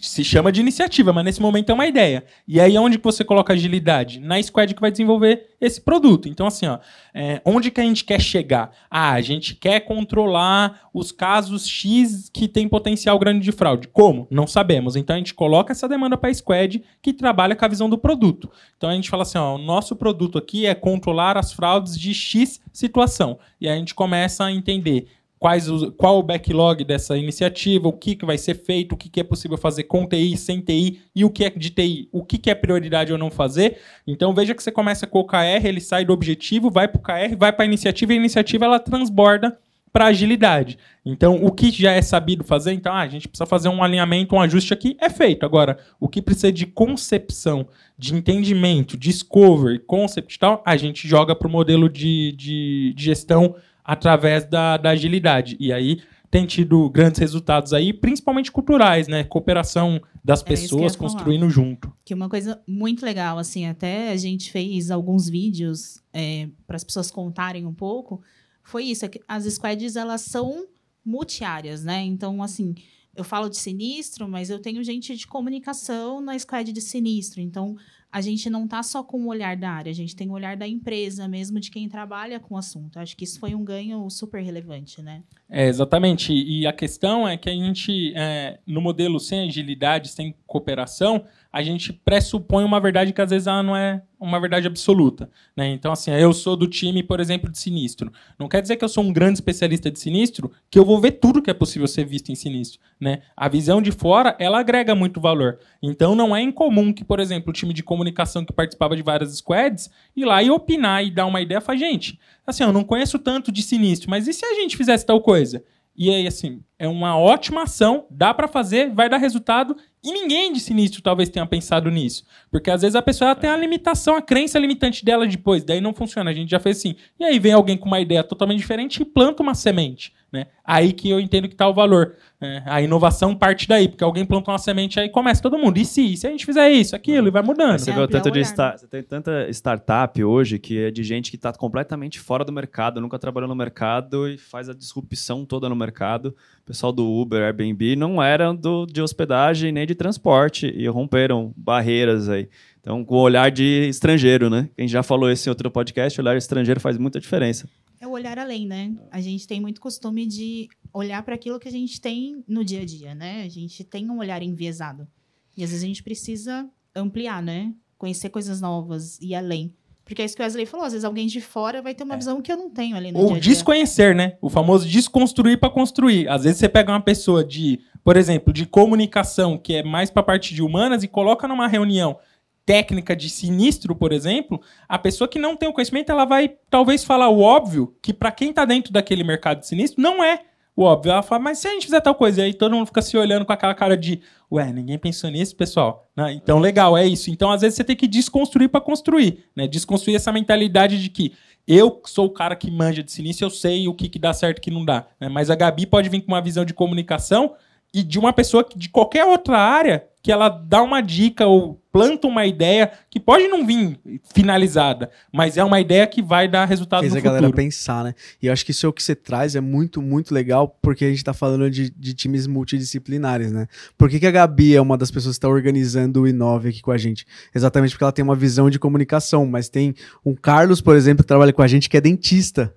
Se chama de iniciativa, mas nesse momento é uma ideia. E aí, onde que você coloca agilidade? Na squad que vai desenvolver esse produto. Então, assim, ó, é, onde que a gente quer chegar? Ah, a gente quer controlar os casos X que tem potencial grande de fraude. Como? Não sabemos. Então, a gente coloca essa demanda para a squad que trabalha com a visão do produto. Então, a gente fala assim, ó, o nosso produto aqui é controlar as fraudes de X situação. E aí a gente começa a entender quais os, qual o backlog dessa iniciativa, o que, que vai ser feito, o que, que é possível fazer com TI, sem TI, e o que é de TI, o que, que é prioridade ou não fazer. Então veja que você começa com o KR, ele sai do objetivo, vai para o KR, vai para a iniciativa, e a iniciativa ela transborda para agilidade. Então, o que já é sabido fazer, então, ah, a gente precisa fazer um alinhamento, um ajuste aqui, é feito. Agora, o que precisa de concepção, de entendimento, discovery, concept e tal, a gente joga para o modelo de, de, de, gestão através da, da agilidade. E aí tem tido grandes resultados aí, principalmente culturais, né? Cooperação das pessoas construindo junto. Que uma coisa muito legal, assim, até a gente fez alguns vídeos é, para as pessoas contarem um pouco foi isso. É as squads, elas são multiáreas, né? Então, assim, eu falo de sinistro, mas eu tenho gente de comunicação na squad de sinistro. Então, a gente não está só com o olhar da área, a gente tem o olhar da empresa, mesmo de quem trabalha com o assunto. Acho que isso foi um ganho super relevante, né? É, exatamente. E a questão é que a gente, é, no modelo sem agilidade, sem cooperação, a gente pressupõe uma verdade que às vezes ela não é uma verdade absoluta. Né? Então, assim, eu sou do time, por exemplo, de sinistro. Não quer dizer que eu sou um grande especialista de sinistro, que eu vou ver tudo que é possível ser visto em sinistro. Né? A visão de fora, ela agrega muito valor. Então, não é incomum que, por exemplo, o time de comunicação que participava de várias squads, ir lá e opinar e dar uma ideia, falar, gente, assim, eu não conheço tanto de sinistro, mas e se a gente fizesse tal coisa? E aí, assim, é uma ótima ação, dá para fazer, vai dar resultado e ninguém de sinistro talvez tenha pensado nisso. Porque às vezes a pessoa tem a limitação, a crença limitante dela depois, daí não funciona. A gente já fez assim. E aí vem alguém com uma ideia totalmente diferente e planta uma semente. Né? Aí que eu entendo que está o valor. Né? A inovação parte daí, porque alguém plantou uma semente aí começa todo mundo. E se? E se a gente fizer isso, aquilo, e vai mudando. Você, vê tanto de start, você tem tanta startup hoje que é de gente que está completamente fora do mercado, nunca trabalhou no mercado e faz a disrupção toda no mercado. O pessoal do Uber, Airbnb não eram do, de hospedagem nem de transporte e romperam barreiras aí. Então, com o olhar de estrangeiro, né? A gente já falou isso em outro podcast, o olhar estrangeiro faz muita diferença. É o olhar além, né? A gente tem muito costume de olhar para aquilo que a gente tem no dia a dia, né? A gente tem um olhar enviesado. E às vezes a gente precisa ampliar, né? Conhecer coisas novas e além. Porque é isso que o Wesley falou, às vezes alguém de fora vai ter uma é. visão que eu não tenho ali no Ou dia -dia. desconhecer, né? O famoso desconstruir para construir. Às vezes você pega uma pessoa de, por exemplo, de comunicação, que é mais para a parte de humanas, e coloca numa reunião técnica de sinistro, por exemplo, a pessoa que não tem o conhecimento, ela vai talvez falar o óbvio, que para quem está dentro daquele mercado de sinistro, não é o óbvio. Ela fala, mas se a gente fizer tal coisa, e aí todo mundo fica se olhando com aquela cara de, ué, ninguém pensou nisso, pessoal. Né? Então, legal, é isso. Então, às vezes, você tem que desconstruir para construir, né? Desconstruir essa mentalidade de que eu sou o cara que manja de sinistro, eu sei o que, que dá certo e o que não dá. Né? Mas a Gabi pode vir com uma visão de comunicação e de uma pessoa de qualquer outra área que ela dá uma dica ou planta uma ideia que pode não vir finalizada, mas é uma ideia que vai dar resultado Fez no a futuro. galera pensar, né? E eu acho que isso é o que você traz, é muito, muito legal, porque a gente tá falando de, de times multidisciplinares, né? Por que, que a Gabi é uma das pessoas que está organizando o Inove aqui com a gente? Exatamente porque ela tem uma visão de comunicação, mas tem um Carlos, por exemplo, que trabalha com a gente, que é dentista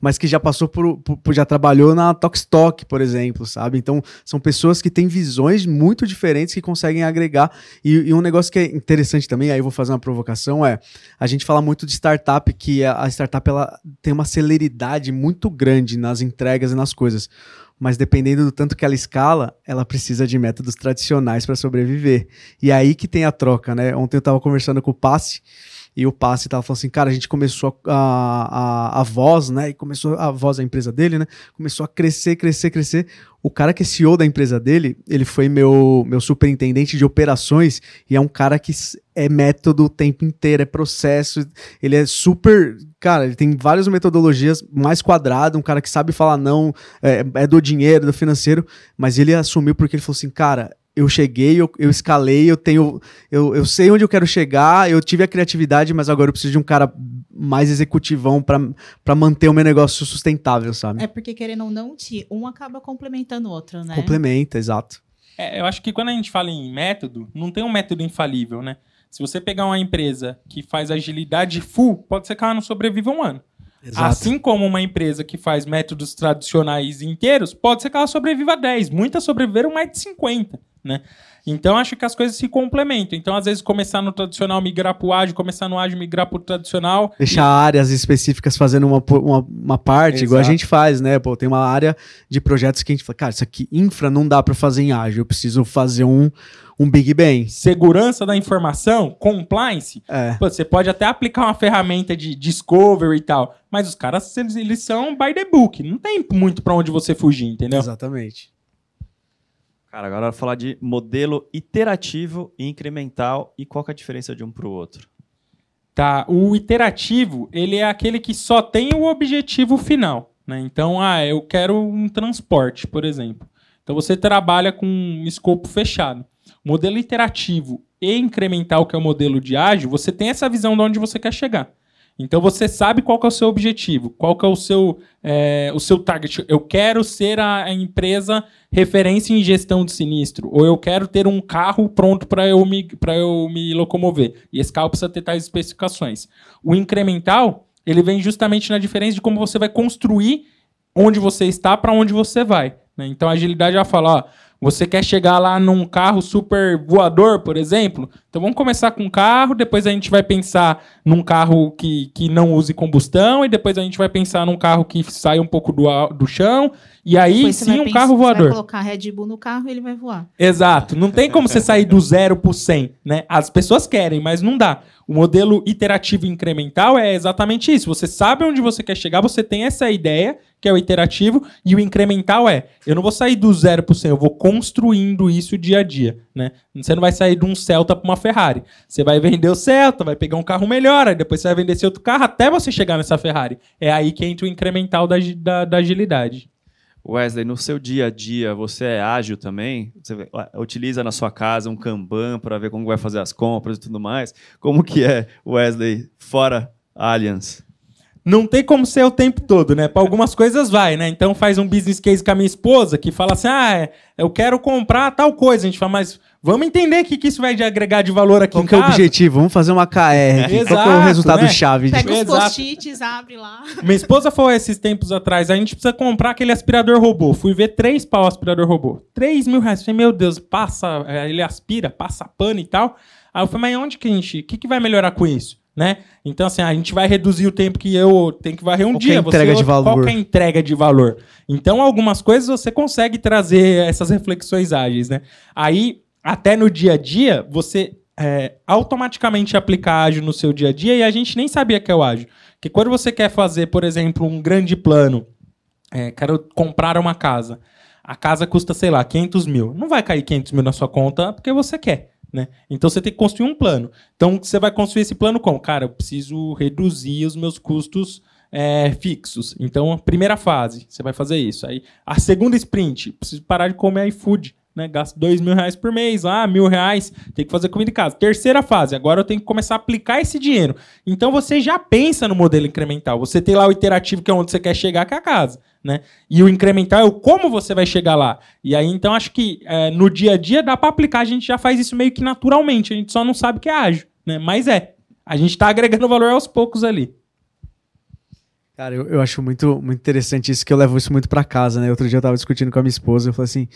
mas que já passou por, por já trabalhou na Tokstok, por exemplo, sabe? Então, são pessoas que têm visões muito diferentes que conseguem agregar. E, e, um negócio que é interessante também, aí eu vou fazer uma provocação, é a gente fala muito de startup, que a startup ela tem uma celeridade muito grande nas entregas e nas coisas mas dependendo do tanto que ela escala, ela precisa de métodos tradicionais para sobreviver. E aí que tem a troca, né? Ontem eu estava conversando com o Passe e o Passe tava falando assim, cara, a gente começou a, a, a voz, né? E começou a voz da empresa dele, né? Começou a crescer, crescer, crescer. O cara que é CEO da empresa dele, ele foi meu, meu superintendente de operações e é um cara que é método o tempo inteiro, é processo. Ele é super. Cara, ele tem várias metodologias, mais quadrado, um cara que sabe falar não, é, é do dinheiro, do financeiro, mas ele assumiu porque ele falou assim, cara eu cheguei, eu, eu escalei, eu tenho. Eu, eu sei onde eu quero chegar, eu tive a criatividade, mas agora eu preciso de um cara mais executivão para manter o meu negócio sustentável, sabe? É porque, querendo ou não, um acaba complementando o outro, né? Complementa, exato. É, eu acho que quando a gente fala em método, não tem um método infalível, né? Se você pegar uma empresa que faz agilidade full, pode ser que ela não sobreviva um ano. Exato. Assim como uma empresa que faz métodos tradicionais inteiros, pode ser que ela sobreviva 10. Muitas sobreviveram mais de 50, né? Então acho que as coisas se complementam. Então, às vezes, começar no tradicional, migrar para o ágil, começar no ágil, migrar para o tradicional. Deixar áreas específicas fazendo uma, uma, uma parte, igual a Exato. gente faz, né? Pô, tem uma área de projetos que a gente fala, cara, isso aqui, infra, não dá pra fazer em ágil, eu preciso fazer um, um Big Bang. Segurança da informação, compliance. É. Pô, você pode até aplicar uma ferramenta de discovery e tal, mas os caras, eles, eles são by the book. Não tem muito para onde você fugir, entendeu? Exatamente. Cara, agora falar de modelo iterativo e incremental e qual é a diferença de um para o outro. Tá, o iterativo, ele é aquele que só tem o objetivo final, né? Então, ah, eu quero um transporte, por exemplo. Então você trabalha com um escopo fechado. Modelo iterativo e incremental, que é o modelo de ágil, você tem essa visão de onde você quer chegar. Então você sabe qual é o seu objetivo, qual é o seu, é, o seu target. Eu quero ser a, empresa referência em gestão de sinistro, ou eu quero ter um carro pronto para eu, me- eu me locomover. E esse carro precisa ter tais especificações. O incremental, ele vem justamente na diferença de como você vai construir onde você está para onde você vai. né? Então a agilidade já fala, ó, você quer chegar lá num carro super voador, por exemplo? Então vamos começar com um carro, depois a gente vai pensar num carro que, que não use combustão, e depois a gente vai pensar num carro que saia um pouco do, do chão, e aí Depois sim um pensar- carro Você vai voador. colocar Red Bull no carro e ele vai voar. Exato. Não tem como você sair do zero pro 100, né? As pessoas querem, mas não dá. O modelo iterativo incremental é exatamente isso. Você sabe onde você quer chegar, você tem essa ideia, que é o iterativo, e o incremental é, eu não vou sair do zero pro 100, eu vou construindo isso dia a dia, né? Você não vai sair de um Celta para uma Ferrari. Você vai vender o Celta, vai pegar um carro melhor, aí depois você vai vender esse outro carro até você chegar nessa Ferrari. É aí que entra o incremental da, da- da agilidade. Wesley, no seu dia a dia, você é ágil também? Você utiliza na sua casa um Kanban para ver como vai fazer as compras e tudo mais? Como que é, Wesley, fora Allianz? Não tem como ser o tempo todo, né? Para algumas coisas vai, né? Então faz um business case com a minha esposa que fala assim: ah, é, eu quero comprar tal coisa. A gente fala, mas vamos entender o que, que isso vai de agregar de valor aqui Qual em que é o objetivo? Vamos fazer uma KR aqui. Qual que é o resultado né? chave? Pega os post-its, abre lá. Minha esposa falou esses tempos atrás: a gente precisa comprar aquele aspirador robô. Fui ver três pau aspirador robô. Três mil reais. Falei, meu Deus, passa, é, ele aspira, passa pano e tal. Aí eu falei, mas onde que a gente. O que, que vai melhorar com isso? Né? Então, assim, a gente vai reduzir o tempo que eu tenho que varrer um Qual é dia. a entrega de Qual valor? que é a entrega de valor? Então, algumas coisas você consegue trazer essas reflexões ágeis, né? Aí, até no dia a dia, você é, automaticamente aplicar ágil no seu dia a dia e a gente nem sabia que é o ágil. Porque quando você quer fazer, por exemplo, um grande plano, é, quero comprar uma casa. A casa custa, sei lá, 500 mil. Não vai cair 500 mil na sua conta porque você quer. Né? Então você tem que construir um plano. Então você vai construir esse plano como? Cara, eu preciso reduzir os meus custos é, fixos. Então, primeira fase, você vai fazer isso. Aí, a segunda sprint, preciso parar de comer iFood. Né? Gasto dois mil reais por mês, ah, mil reais, tem que fazer comida em casa. Terceira fase, agora eu tenho que começar a aplicar esse dinheiro. Então você já pensa no modelo incremental. Você tem lá o iterativo, que é onde você quer chegar, que é a casa. Né? E o incremental é o como você vai chegar lá. E aí, então, acho que é, no dia a dia dá para aplicar, a gente já faz isso meio que naturalmente, a gente só não sabe que é ágil, né? Mas é. A gente está agregando valor aos poucos ali. Cara, eu, eu acho muito, muito interessante isso, que eu levo isso muito pra casa, né? Outro dia eu tava discutindo com a minha esposa, eu falei assim,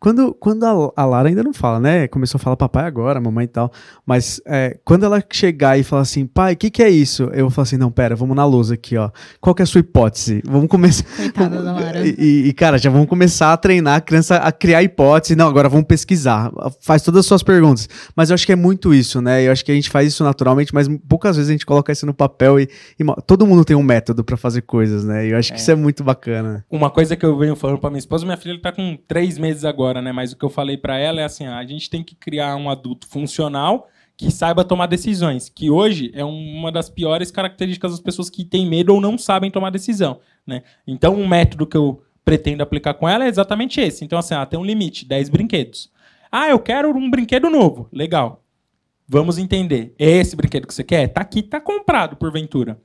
quando, quando a, a Lara ainda não fala, né? Começou a falar papai agora, mamãe e tal, mas é, quando ela chegar e falar assim, pai, o que que é isso? Eu vou falar assim, não, pera, vamos na lousa aqui, ó. Qual que é a sua hipótese? Vamos começar... Coitada da Lara. E, e, cara, já vamos começar a treinar a criança a criar hipótese. Não, agora vamos pesquisar. Faz todas as suas perguntas. Mas eu acho que é muito isso, né? Eu acho que a gente faz isso naturalmente, mas poucas vezes a gente coloca isso no papel e, e todo mundo tem um método pra fazer coisas, né? E eu acho que isso é muito bacana. Uma coisa que eu venho falando pra minha esposa, minha filha está com três meses agora, né? Mas o que eu falei pra ela é assim: a gente tem que criar um adulto funcional que saiba tomar decisões. Que hoje é uma das piores características das pessoas que têm medo ou não sabem tomar decisão, né? Então, um método que eu pretendo aplicar com ela é exatamente esse. Então, assim, ela tem um limite, 10 brinquedos. Ah, eu quero um brinquedo novo. Legal. Vamos entender. É esse brinquedo que você quer? Tá aqui, tá comprado, porventura.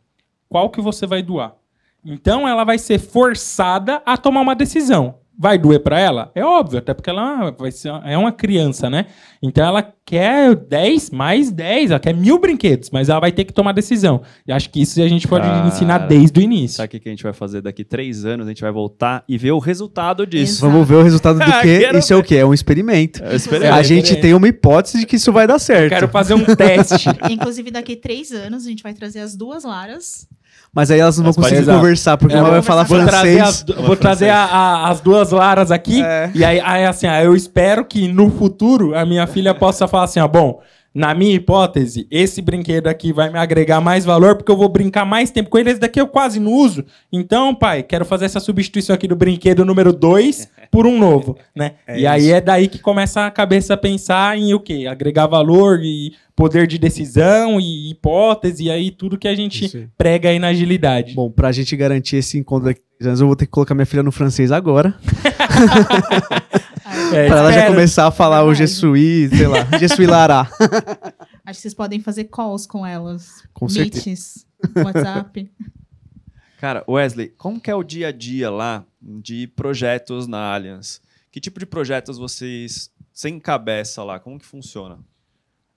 Qual que você vai doar? Então ela vai ser forçada a tomar uma decisão. Vai doer para ela? É óbvio, até porque ela vai ser, é uma criança, né? Então ela quer 10 mais 10, ela quer mil brinquedos, mas ela vai ter que tomar decisão. E acho que isso a gente pode Cara, ensinar desde o início. Sabe o que a gente vai fazer daqui três anos? A gente vai voltar e ver o resultado disso. Exato. Vamos ver o resultado do quê? Quero Isso é o quê? É um experimento. Eu esperei. a gente tem uma hipótese de que isso vai dar certo. Quero fazer um teste. Inclusive, daqui três anos, a gente vai trazer as duas Laras. Mas aí elas não vão conseguir pode- conversar, porque É, uma vai falar vou trazer, francês. as, vou trazer a- a- as duas Laras aqui. É. E aí, aí, assim, eu espero que no futuro a minha filha possa falar assim: ó, bom, na minha hipótese, esse brinquedo aqui vai me agregar mais valor porque eu vou brincar mais tempo com ele. Esse daqui eu quase não uso. Então, pai, quero fazer essa substituição aqui do brinquedo número 2 por um novo, né? É e aí isso. é daí que começa a cabeça a pensar em o quê? Agregar valor e poder de decisão e hipótese e aí tudo que a gente aí. prega aí na agilidade. Bom, pra gente garantir esse encontro daqui eu vou ter que colocar minha filha no francês agora. É, pra ela já começar a falar o. Jesui, sei lá, Jesui Lará. Acho que vocês podem fazer calls com elas. Com certeza. Meets, WhatsApp. Cara, Wesley, como que é o dia a dia lá de projetos na Allianz? Que tipo de projetos vocês você encabeça lá? Como que funciona?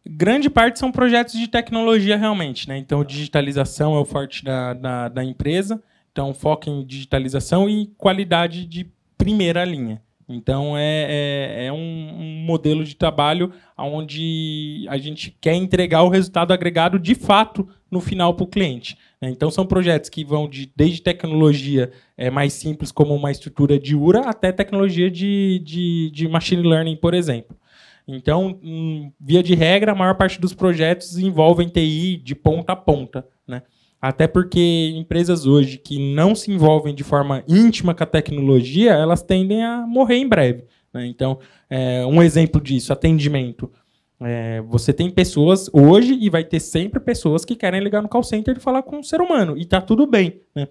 grande parte são projetos de tecnologia realmente, né? Então, digitalização é o forte da, da, da empresa. Então, foco em digitalização e qualidade de primeira linha. Então, é, é, é um, modelo de trabalho onde a gente quer entregar o resultado agregado de fato no final para o cliente. né? Então, são projetos que vão de, desde tecnologia é, mais simples, como uma estrutura de URA, até tecnologia de, de, de machine learning, por exemplo. Então, hum, via de regra, a maior parte dos projetos envolvem TI de ponta a ponta, né? Até porque empresas hoje que não se envolvem de forma íntima com a tecnologia, elas tendem a morrer em breve. né? Então, é, um exemplo disso, atendimento. É, você tem pessoas hoje e vai ter sempre pessoas que querem ligar no call center e falar com um ser humano. E tá tudo bem, né?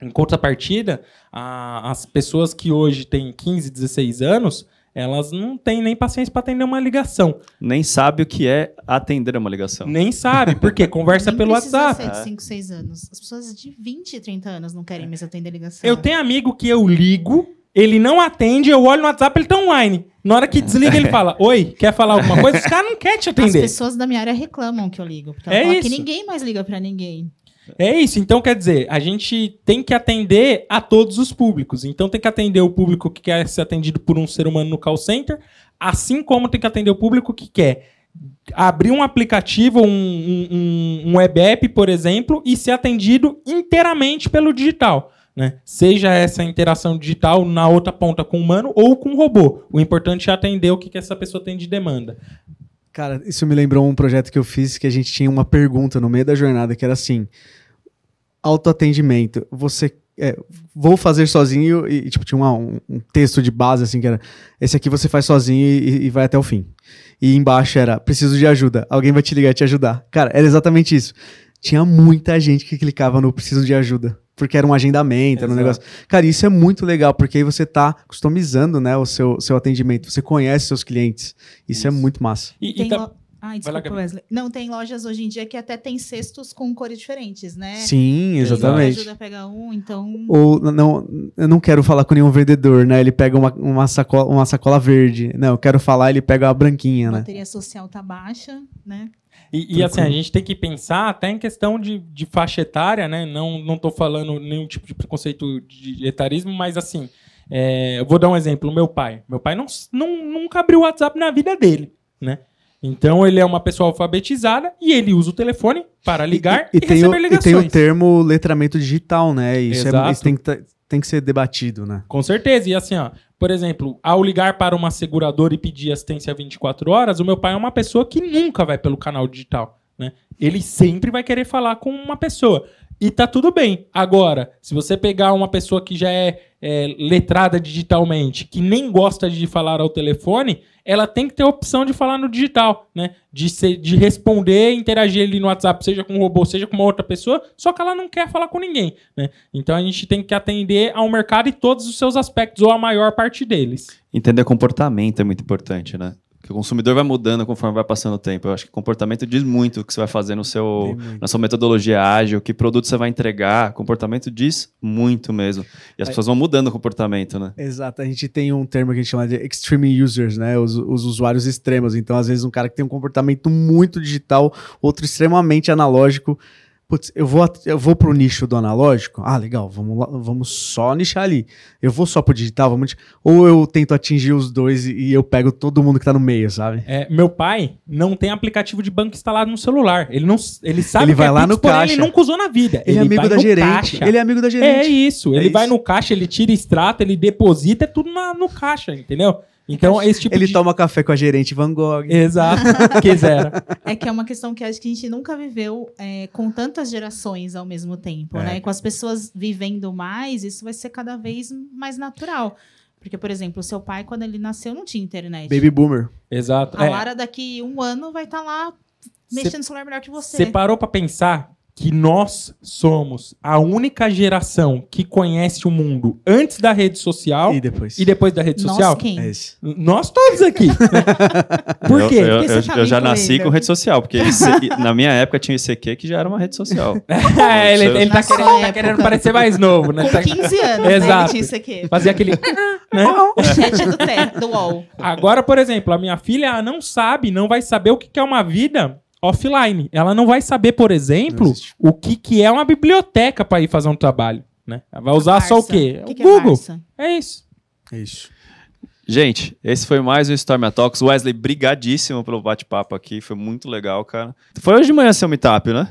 Em contrapartida, a- as pessoas que hoje têm 15, 16 anos, elas não têm nem paciência para atender uma ligação. Nem sabe o que é atender uma ligação. Nem sabe, porque conversa Nem pelo WhatsApp. ser de 5, 6 anos. As pessoas de 20, 30 anos não querem mais atender ligação. Eu tenho amigo que eu ligo, ele não atende, eu olho no WhatsApp, ele tá online. Na hora que desliga, ele fala: Oi, quer falar alguma coisa? Os caras não querem te As atender. pessoas da minha área reclamam que eu ligo. Porque É fala que isso. ninguém mais liga pra ninguém. É isso, então quer dizer, a gente tem que atender a todos os públicos. Então tem que atender o público que quer ser atendido por um ser humano no call center, assim como tem que atender o público que quer abrir um aplicativo, um, um, um- web app, por exemplo, e ser atendido inteiramente pelo digital. Né? Seja essa interação digital na outra ponta com o humano ou com o robô. O importante é atender o que, que essa pessoa tem de demanda. Cara, isso me lembrou um projeto que eu fiz que a gente tinha uma pergunta no meio da jornada que era assim: autoatendimento. Você é, vou fazer sozinho e, tipo tinha uma- um, um texto de base assim que era esse aqui você faz sozinho e, e vai até o fim. E embaixo era preciso de ajuda. Alguém vai te ligar e te ajudar. Cara, era exatamente isso. Tinha muita gente que clicava no preciso de ajuda. Porque era um agendamento, era um negócio. Cara, isso é muito legal, porque aí você tá customizando, né, o seu, seu atendimento. Você conhece seus clientes. Isso, é Isso. muito massa. E, e Tem tá- Ai, lá, desculpa. Wesley. Não, tem lojas hoje em dia que até tem cestos com cores diferentes, né? Sim, exatamente. ajuda a pegar um, então... Ou não, eu não quero falar com nenhum vendedor, né? Ele pega uma, uma, sacola, uma sacola verde. Não, eu quero falar, ele pega a branquinha, A né? bateria social tá baixa, né? E, e, assim, a gente tem que pensar até em questão de, de faixa etária, né? Não, não tô falando nenhum tipo de preconceito de etarismo, mas assim, é, eu vou dar um exemplo. O meu pai. Meu pai não, não, nunca abriu o WhatsApp na vida dele, né? Então ele é uma pessoa alfabetizada e ele usa o telefone para ligar e, e, tem o, receber e ligações. tem o termo letramento digital, né? Isso, é, isso tem, que tá- tem que ser debatido, né? Com certeza. E assim, ó, por exemplo, ao ligar para uma seguradora e pedir assistência 24 horas, o meu pai é uma pessoa que nunca vai pelo canal digital, né? Ele sempre vai querer falar com uma pessoa. E tá tudo bem. Agora, se você pegar uma pessoa que já é, é, letrada digitalmente, que nem gosta de falar ao telefone, ela tem que ter a opção de falar no digital, né? De, ser, de responder, interagir ali no WhatsApp, seja com um robô, seja com uma outra pessoa, só que ela não quer falar com ninguém, né? Então a gente tem que atender ao mercado e todos os seus aspectos, ou a maior parte deles. Entender comportamento é muito importante, né? Que o consumidor vai mudando conforme vai passando o tempo. Eu acho que comportamento diz muito o que você vai fazer no seu, na sua metodologia ágil, que produto você vai entregar. Comportamento diz muito mesmo. E as É. pessoas vão mudando o comportamento, né? Exato, a gente tem um termo que a gente chama de extreme users, né? Os, os usuários extremos. Então, às vezes, um cara que tem um comportamento muito digital, outro extremamente analógico. Putz, eu vou, eu vou pro nicho do analógico. Ah, legal, vamos, lá, vamos só nichar ali. Eu vou só pro digital, vamos. Ou eu tento atingir os dois e, e eu pego todo mundo que tá no meio, sabe? É, meu pai não tem aplicativo de banco instalado no celular. Ele não, ele sabe Ele que vai é lá Pix, no porém caixa. Ele nunca usou na vida. Ele, é amigo vai da no gerente. caixa. Ele é amigo da É gerente. isso. É ele vai isso. no caixa, ele tira extrato, ele deposita, é tudo na- no caixa, entendeu? Então, esse tipo Ele de... toma café com a gerente Van Gogh. Exato. Quisera. É que é uma questão que acho que a gente nunca viveu é, com tantas gerações ao mesmo tempo, É. né? E com as pessoas vivendo mais, isso vai ser cada vez mais natural. Porque, por exemplo, o seu pai, quando ele nasceu, não tinha internet. Baby Boomer. Exato. A É, Lara, daqui um ano, vai estar lá mexendo no celular melhor que você. Você parou pra pensar que nós somos a única geração que conhece o mundo antes da rede social E e, depois? depois da rede Nós social? quem? É esse. Nós todos aqui. Por Eu- quê? Eu, eu- você tá eu já nasci com rede social, porque na minha época tinha ICQ que já era uma rede social. É, ele, ele tá, querendo, tá querendo parecer mais novo, né? Com Tá- 15 anos, né? Exato. Ele tinha isso aqui. Fazer aquele. né? O chat do, do UOL. Agora, por exemplo, a minha filha não sabe, não vai saber o que é uma vida offline. Ela não vai saber, por exemplo, o que, que é uma biblioteca para ir fazer um trabalho. Né? Ela vai usar só o quê? O que o que é Google. Barça? É isso. É isso. Gente, esse foi mais um Storm Talks. Wesley, brigadíssimo pelo bate-papo aqui. Foi muito legal, cara. Foi hoje de manhã seu meetup, né?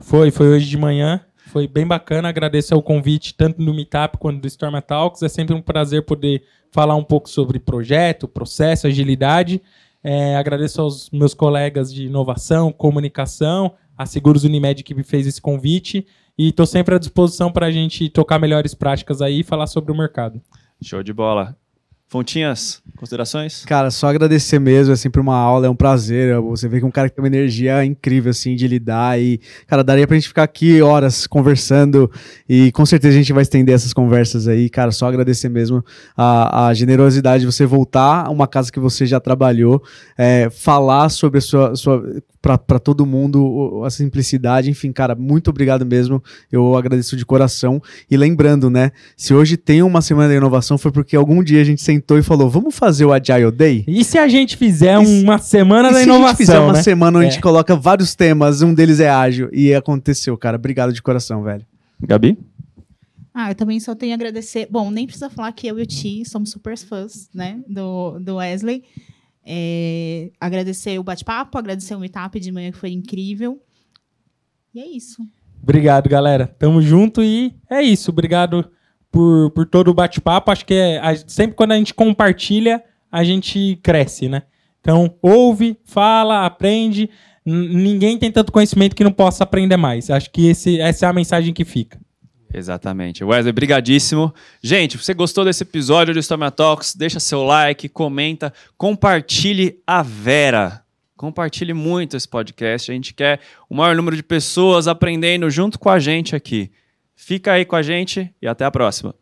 Foi, foi hoje de manhã. Foi bem bacana. Agradeço o convite tanto do Meetup quanto do Storm Talks. É sempre um prazer poder falar um pouco sobre projeto, processo, agilidade. É, agradeço aos meus colegas de inovação, comunicação, a Seguros Unimed que me fez esse convite. E estou sempre à disposição para a gente tocar melhores práticas aí e falar sobre o mercado. Show de bola. Fontinhas, considerações? Cara, só agradecer mesmo, é sempre uma aula, é um prazer. Você vê que é um cara que tem uma energia incrível, assim, de lidar. E, cara, daria pra gente ficar aqui horas conversando e com certeza a gente vai estender essas conversas aí. Cara, só agradecer mesmo a, a generosidade de você voltar a uma casa que você já trabalhou, é, falar sobre a sua. sua pra, pra todo mundo a simplicidade. Enfim, cara, muito obrigado mesmo. Eu agradeço de coração. E lembrando, né, se hoje tem uma semana da inovação foi porque algum dia a gente sentou e falou: vamos fazer o Agile Day? E se a gente fizer E se- uma semana E da se inovação, a gente fizer uma né? semana onde a É. gente coloca vários temas, um deles é ágil, e aconteceu, cara. Obrigado de coração, velho. Gabi? Ah, eu também só tenho a agradecer. Bom, nem precisa falar que eu e o Ti somos super fãs, né? Do, do Wesley. É, agradecer o bate-papo, agradecer o meetup de manhã que foi incrível. E é isso. Obrigado, galera. Tamo junto e é isso. Obrigado por, por todo o bate-papo. Acho que é, a- sempre quando a gente compartilha, a gente cresce, né? Então, ouve, fala, aprende. N- ninguém tem tanto conhecimento que não possa aprender mais. Acho que esse, essa é a mensagem que fica. Exatamente. Wesley, brigadíssimo. Gente, se você gostou desse episódio do Storm Talks, deixa seu like, comenta, compartilhe a Vera. Compartilhe muito esse podcast. A gente quer o maior número de pessoas aprendendo junto com a gente aqui. Fica aí com a gente e até a próxima.